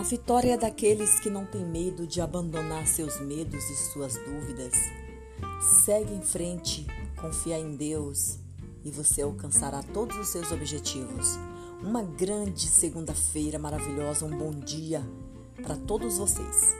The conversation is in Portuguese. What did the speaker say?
A vitória é daqueles que não têm medo de abandonar seus medos e suas dúvidas. Segue em frente, confia em Deus e você alcançará todos os seus objetivos. Uma grande segunda-feira maravilhosa, um bom dia para todos vocês.